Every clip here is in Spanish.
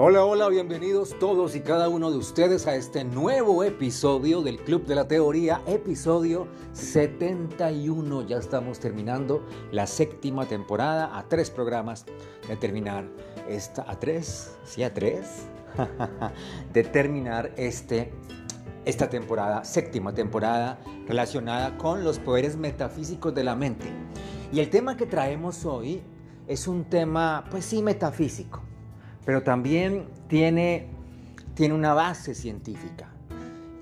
Hola, hola, bienvenidos todos y cada uno de ustedes a este nuevo episodio del Club de la Teoría, episodio 71. Ya estamos terminando la séptima temporada a tres programas de terminar esta, a tres, sí, a tres, de terminar este, esta temporada, séptima temporada relacionada con los poderes metafísicos de la mente. Y el tema que traemos hoy es un tema, pues sí, metafísico pero también tiene, tiene una base científica.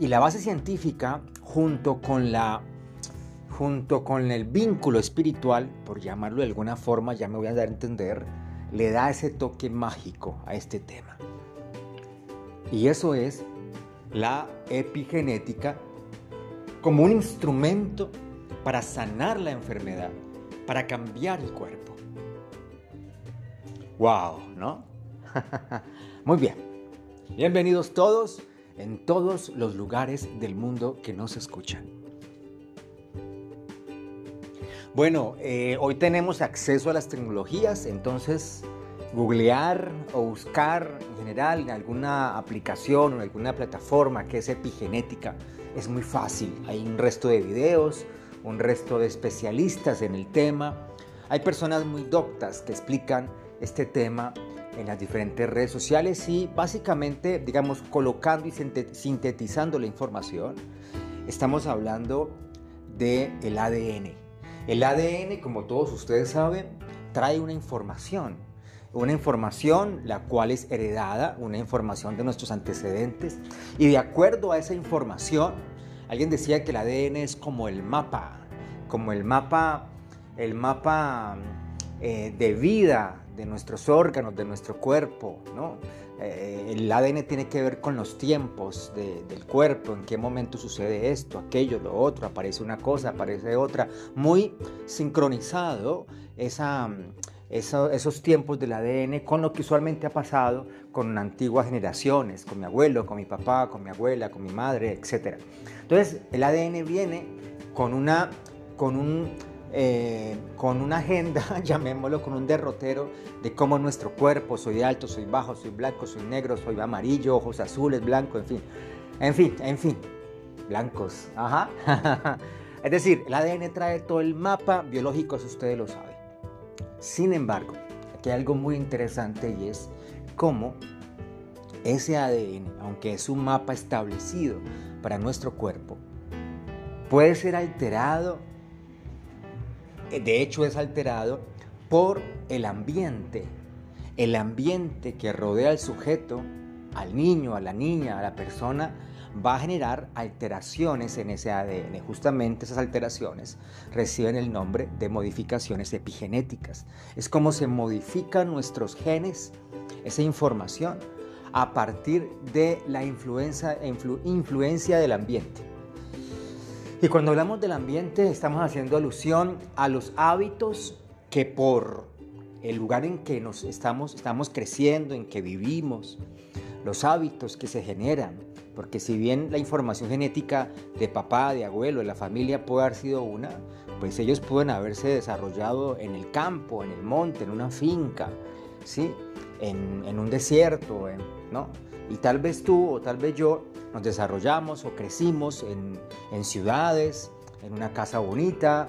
Y la base científica, junto con, la, junto con el vínculo espiritual, por llamarlo de alguna forma, ya me voy a dar a entender, le da ese toque mágico a este tema. Y eso es la epigenética como un instrumento para sanar la enfermedad, para cambiar el cuerpo. ¡Wow! ¿No? Muy bien. Bienvenidos todos en todos los lugares del mundo que nos escuchan. Bueno, eh, hoy tenemos acceso a las tecnologías, entonces googlear o buscar en general en alguna aplicación o en alguna plataforma que es epigenética es muy fácil. Hay un resto de videos, un resto de especialistas en el tema. Hay personas muy doctas que explican este tema en las diferentes redes sociales y básicamente, digamos, colocando y sintetizando la información, estamos hablando del el ADN. El ADN, como todos ustedes saben, trae una información, una información la cual es heredada, una información de nuestros antecedentes, y de acuerdo a esa información, alguien decía que el ADN es como el mapa, como el mapa, el mapa eh, de vida de nuestros órganos, de nuestro cuerpo, ¿no? Eh, el ADN tiene que ver con los tiempos del cuerpo, en qué momento sucede esto, aquello, lo otro, aparece una cosa, aparece otra, muy sincronizado esa, esos tiempos del ADN con lo que usualmente ha pasado con antiguas generaciones, con mi abuelo, con mi papá, con mi abuela, con mi madre, etc. Entonces, el ADN viene con una, con un eh, con una agenda, llamémoslo, con un derrotero de cómo nuestro cuerpo, soy alto, soy bajo, soy blanco, soy negro, soy amarillo, ojos azules, blanco, en fin. En fin, en fin. Blancos, ajá. es decir, el ADN trae todo el mapa biológico, eso ustedes lo saben. Sin embargo, aquí hay algo muy interesante y es cómo ese ADN, aunque es un mapa establecido para nuestro cuerpo, puede ser alterado de hecho es alterado por el ambiente, el ambiente que rodea al sujeto, al niño, a la niña, a la persona, va a generar alteraciones en ese ADN. Justamente esas alteraciones reciben el nombre de modificaciones epigenéticas. Es como se modifican nuestros genes, esa información, a partir de la influencia, influencia del ambiente. Y cuando hablamos del ambiente estamos haciendo alusión a los hábitos que por el lugar en que nos estamos, estamos creciendo, en que vivimos, los hábitos que se generan, porque si bien la información genética de papá, de abuelo, de la familia puede haber sido una, pues ellos pueden haberse desarrollado en el campo, en el monte, en una finca, ¿sí? En, en un desierto, ¿no? Y tal vez tú o tal vez yo nos desarrollamos o crecimos en, ciudades, en una casa bonita,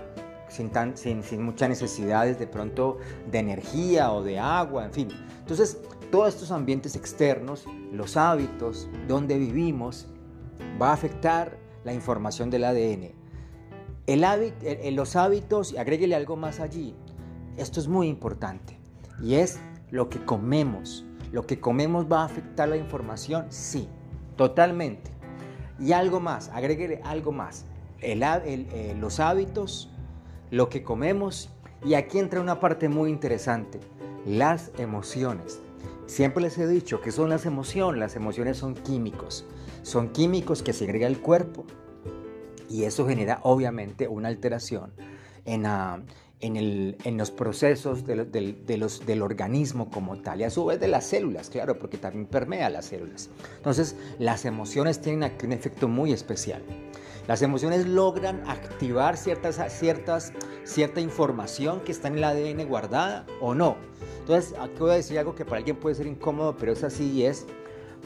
sin, tan, sin, sin, muchas necesidades de pronto de energía o de agua, en fin. Entonces, todos estos ambientes externos, los hábitos, donde vivimos, va a afectar la información del ADN. El hábito, los hábitos, y agréguele algo más allí, esto es muy importante, y es lo que comemos. ¿Lo que comemos va a afectar la información? Sí. Totalmente. Y algo más, agregue algo más. Eh, los hábitos, lo que comemos. Y aquí entra una parte muy interesante, las emociones. Siempre les he dicho que son las emociones. Las emociones son químicos. Son químicos que segrega el cuerpo. Y eso genera obviamente una alteración en, la en, los procesos del organismo como tal y a su vez de las células, claro, porque también permea las células. Entonces, las emociones tienen aquí un efecto muy especial. Las emociones logran activar ciertas, ciertas, cierta información que está en el ADN guardada o no. Entonces, aquí voy a decir algo que para alguien puede ser incómodo, pero es así y es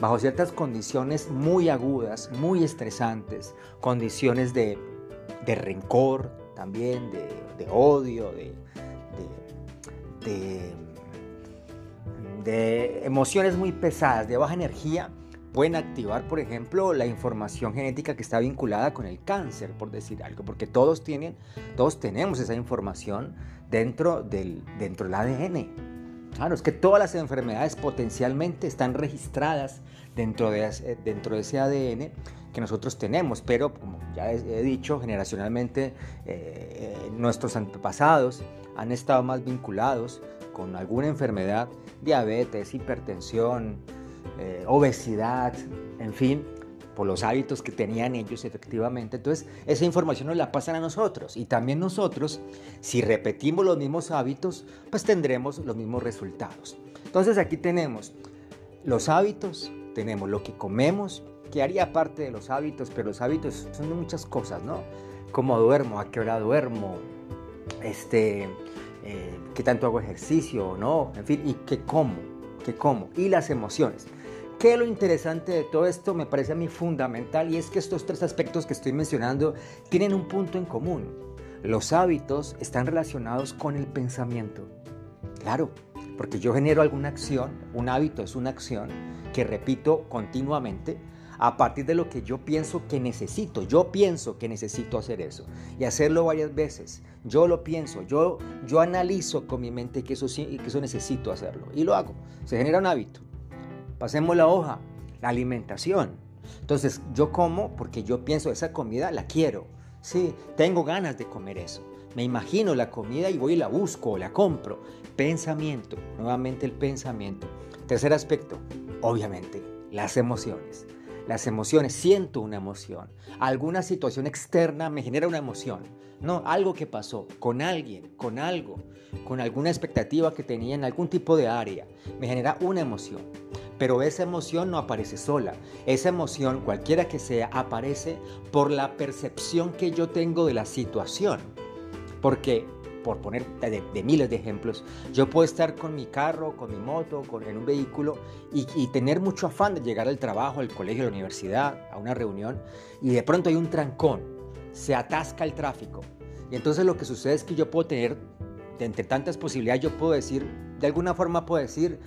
bajo ciertas condiciones muy agudas, muy estresantes, condiciones de, rencor también, de, odio, de, de emociones muy pesadas, de baja energía, pueden activar, por ejemplo, la información genética que está vinculada con el cáncer, por decir algo, porque todos tienen, todos tenemos esa información dentro del, dentro del ADN. Claro, es que todas las enfermedades potencialmente están registradas dentro de, dentro de ese ADN que nosotros tenemos, pero como ya he, dicho, generacionalmente eh, nuestros antepasados han estado más vinculados con alguna enfermedad, diabetes, hipertensión, eh, obesidad, en fin, por los hábitos que tenían ellos efectivamente. Entonces, esa información nos la pasan a nosotros y también nosotros, si repetimos los mismos hábitos, pues tendremos los mismos resultados. Entonces, aquí tenemos los hábitos, tenemos lo que comemos, que haría parte de los hábitos, pero los hábitos son de muchas cosas, ¿no? Cómo duermo, a qué hora duermo, este, eh, qué tanto hago ejercicio, ¿no? En fin, y qué como, qué como, y las emociones. ¿Qué lo interesante de todo esto? Me parece a mí fundamental y es que estos tres aspectos que estoy mencionando tienen un punto en común. Los hábitos están relacionados con el pensamiento. Claro, porque yo genero alguna acción, un hábito es una acción que repito continuamente a partir de lo que yo pienso que necesito. Yo pienso que necesito hacer eso y hacerlo varias veces. Yo lo pienso, yo, yo analizo con mi mente que eso, que eso necesito hacerlo y lo hago. Se genera un hábito. Pasemos la hoja, la alimentación. Entonces yo como porque yo pienso esa comida la quiero. Sí, tengo ganas de comer eso. Me imagino la comida y voy y la busco, la compro. Pensamiento, nuevamente el pensamiento. Tercer aspecto, obviamente, las emociones. Las emociones, siento una emoción. Alguna situación externa me genera una emoción. No, algo que pasó con alguien, con algo, con alguna expectativa que tenía en algún tipo de área, me genera una emoción. Pero esa emoción no aparece sola. Esa emoción, cualquiera que sea, aparece por la percepción que yo tengo de la situación. Porque, por poner de, miles de ejemplos, yo puedo estar con mi carro, con mi moto, con, en un vehículo y, tener mucho afán de llegar al trabajo, al colegio, a la universidad, a una reunión, y de pronto hay un trancón, se atasca el tráfico. Y entonces lo que sucede es que yo puedo tener, de entre tantas posibilidades, yo puedo decir, de alguna forma puedo decir,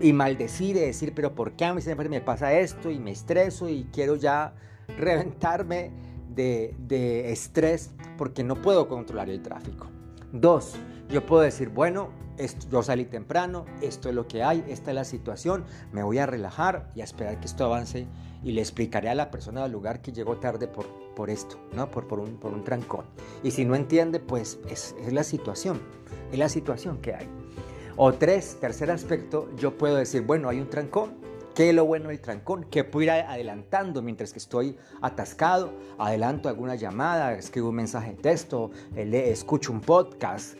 y maldecir y decir, pero ¿por qué a mí siempre me pasa esto? Y me estreso y quiero ya reventarme de, de estrés porque no puedo controlar el tráfico. Dos, yo puedo decir, bueno, esto, yo salí temprano, esto es lo que hay, esta es la situación, me voy a relajar y a esperar que esto avance y le explicaré a la persona del lugar que llegó tarde por, por esto, ¿no? por, por, un, por un trancón. Y si no entiende, pues es, es la situación, es la situación que hay. O tres, tercer aspecto, yo puedo decir, bueno, hay un trancón. ¿Qué lo bueno del trancón? Que puedo ir adelantando mientras que estoy atascado. Adelanto alguna llamada, escribo un mensaje de texto, eh, escucho un podcast.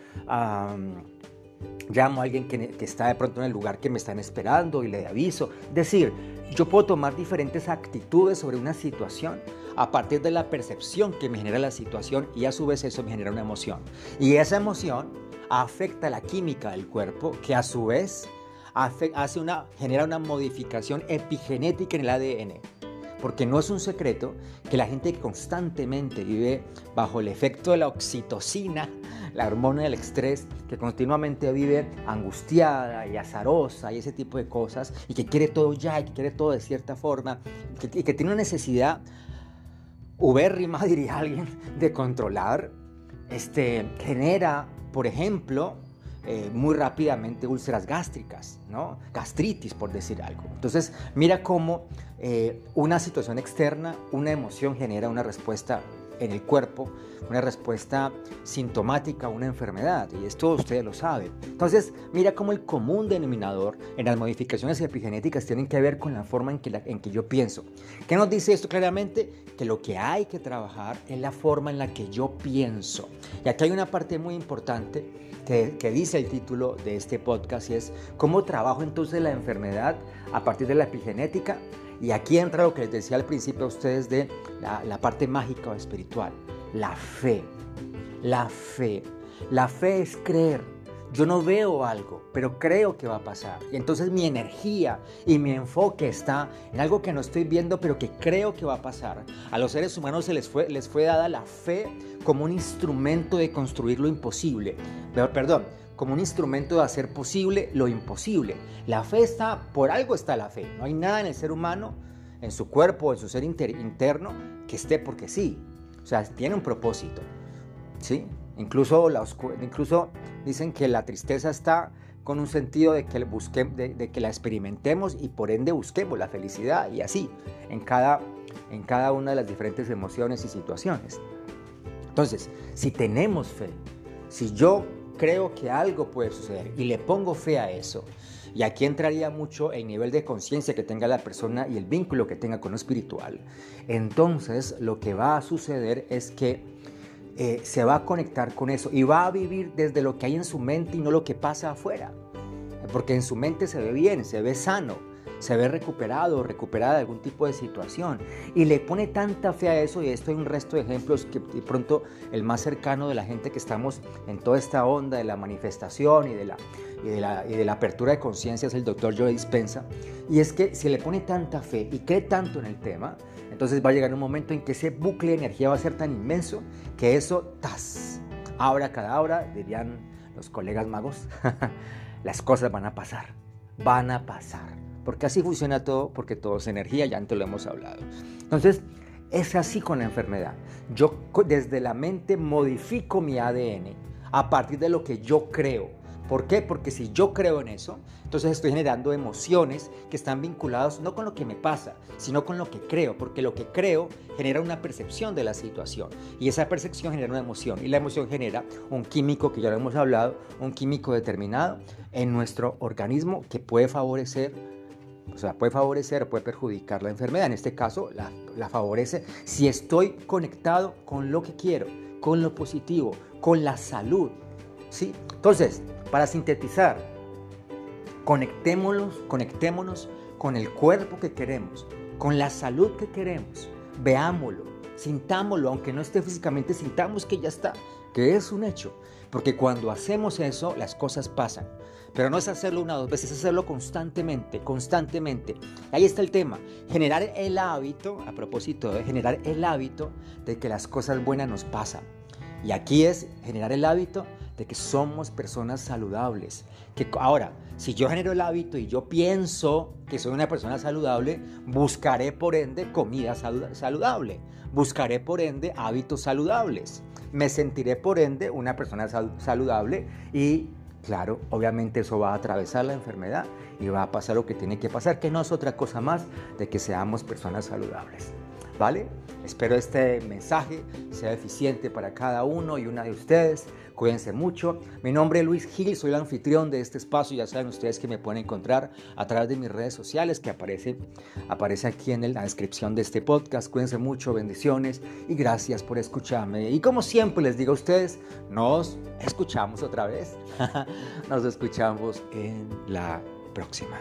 llamo a alguien que, que, está de pronto en el lugar que me están esperando y le aviso. Decir, yo puedo tomar diferentes actitudes sobre una situación a partir de la percepción que me genera la situación y a su vez eso me genera una emoción. Y esa emoción afecta la química del cuerpo, que a su vez hace una, genera una modificación epigenética en el ADN. Porque no es un secreto que la gente que constantemente vive bajo el efecto de la oxitocina, la hormona del estrés, que continuamente vive angustiada y azarosa y ese tipo de cosas, y que quiere todo ya y que quiere todo de cierta forma, y que, tiene una necesidad ubérrima, diría alguien, de controlar, este, genera por ejemplo, eh, muy rápidamente úlceras gástricas, ¿no? gastritis por decir algo. Entonces, mira cómo eh, una situación externa, una emoción genera una respuesta en el cuerpo, una respuesta sintomática a una enfermedad, y esto ustedes lo saben. Entonces, mira cómo el común denominador en las modificaciones epigenéticas tienen que ver con la forma en que, en que yo pienso. ¿Qué nos dice esto claramente? Que lo que hay que trabajar es la forma en la que yo pienso. Y aquí hay una parte muy importante que, que, dice el título de este podcast y es cómo trabajo entonces la enfermedad a partir de la epigenética y aquí entra lo que les decía al principio a ustedes de la, parte mágica o espiritual, la fe. La fe. La fe es creer. yo no veo algo, pero creo que va a pasar. Y entonces mi energía y mi enfoque está en algo que no estoy viendo, pero que creo que va a pasar. A los seres humanos se les fue, les fue dada la fe como un instrumento de construir lo imposible. Perdón, como un instrumento de hacer posible lo imposible. La fe está, por algo está la fe. No hay nada en el ser humano, en su cuerpo, en su ser interno, que esté porque sí. O sea, tiene un propósito. ¿Sí? Incluso, la incluso dicen que la tristeza está con un sentido de que, busque, de, que la experimentemos y por ende busquemos la felicidad y así en cada, en cada una de las diferentes emociones y situaciones. Entonces, si tenemos fe, si yo creo que algo puede suceder y le pongo fe a eso, y aquí entraría mucho el nivel de conciencia que tenga la persona y el vínculo que tenga con lo espiritual, entonces lo que va a suceder es que eh, se va a conectar con eso y va a vivir desde lo que hay en su mente y no lo que pasa afuera. Porque en su mente se ve bien, se ve sano, se ve recuperado, recuperada de algún tipo de situación. Y le pone tanta fe a eso, y esto hay un resto de ejemplos que de pronto el más cercano de la gente que estamos en toda esta onda de la manifestación y de la, y de la, y de la apertura de conciencia es el doctor Joe Dispensa. Y es que si le pone tanta fe y cree tanto en el tema, entonces va a llegar un momento en que ese bucle de energía va a ser tan inmenso que eso, tas, cada hora, dirían los colegas magos, las cosas van a pasar, van a pasar. Porque así funciona todo, porque todo es energía, ya antes lo hemos hablado. Entonces, es así con la enfermedad. Yo desde la mente modifico mi ADN a partir de lo que yo creo. ¿Por qué? Porque si yo creo en eso, entonces estoy generando emociones que están vinculadas no con lo que me pasa, sino con lo que creo, porque lo que creo genera una percepción de la situación y esa percepción genera una emoción y la emoción genera un químico que ya lo hemos hablado, un químico determinado en nuestro organismo que puede favorecer o sea, puede favorecer puede perjudicar la enfermedad. En este caso, la, la, favorece si estoy conectado con lo que quiero, con lo positivo, con la salud. ¿sí? Entonces, para sintetizar, conectémonos, conectémonos con el cuerpo que queremos, con la salud que queremos. Veámoslo, sintámoslo, aunque no esté físicamente, sintamos que ya está, que es un hecho. Porque cuando hacemos eso, las cosas pasan. Pero no es hacerlo una o dos veces, es hacerlo constantemente, constantemente. Ahí está el tema. Generar el hábito, a propósito de generar el hábito de que las cosas buenas nos pasan. Y aquí es generar el hábito de que somos personas saludables. Que ahora, si yo genero el hábito y yo pienso que soy una persona saludable, buscaré por ende comida saludable. Buscaré por ende hábitos saludables. Me sentiré por ende una persona saludable y Claro, obviamente eso va a atravesar la enfermedad y va a pasar lo que tiene que pasar, que no es otra cosa más de que seamos personas saludables. ¿Vale? Espero este mensaje sea eficiente para cada uno y una de ustedes. Cuídense mucho. Mi nombre es Luis Gil, soy el anfitrión de este espacio. Ya saben ustedes que me pueden encontrar a través de mis redes sociales que aparece, aparece aquí en la descripción de este podcast. Cuídense mucho, bendiciones y gracias por escucharme. Y como siempre les digo a ustedes, nos escuchamos otra vez. nos escuchamos en la próxima.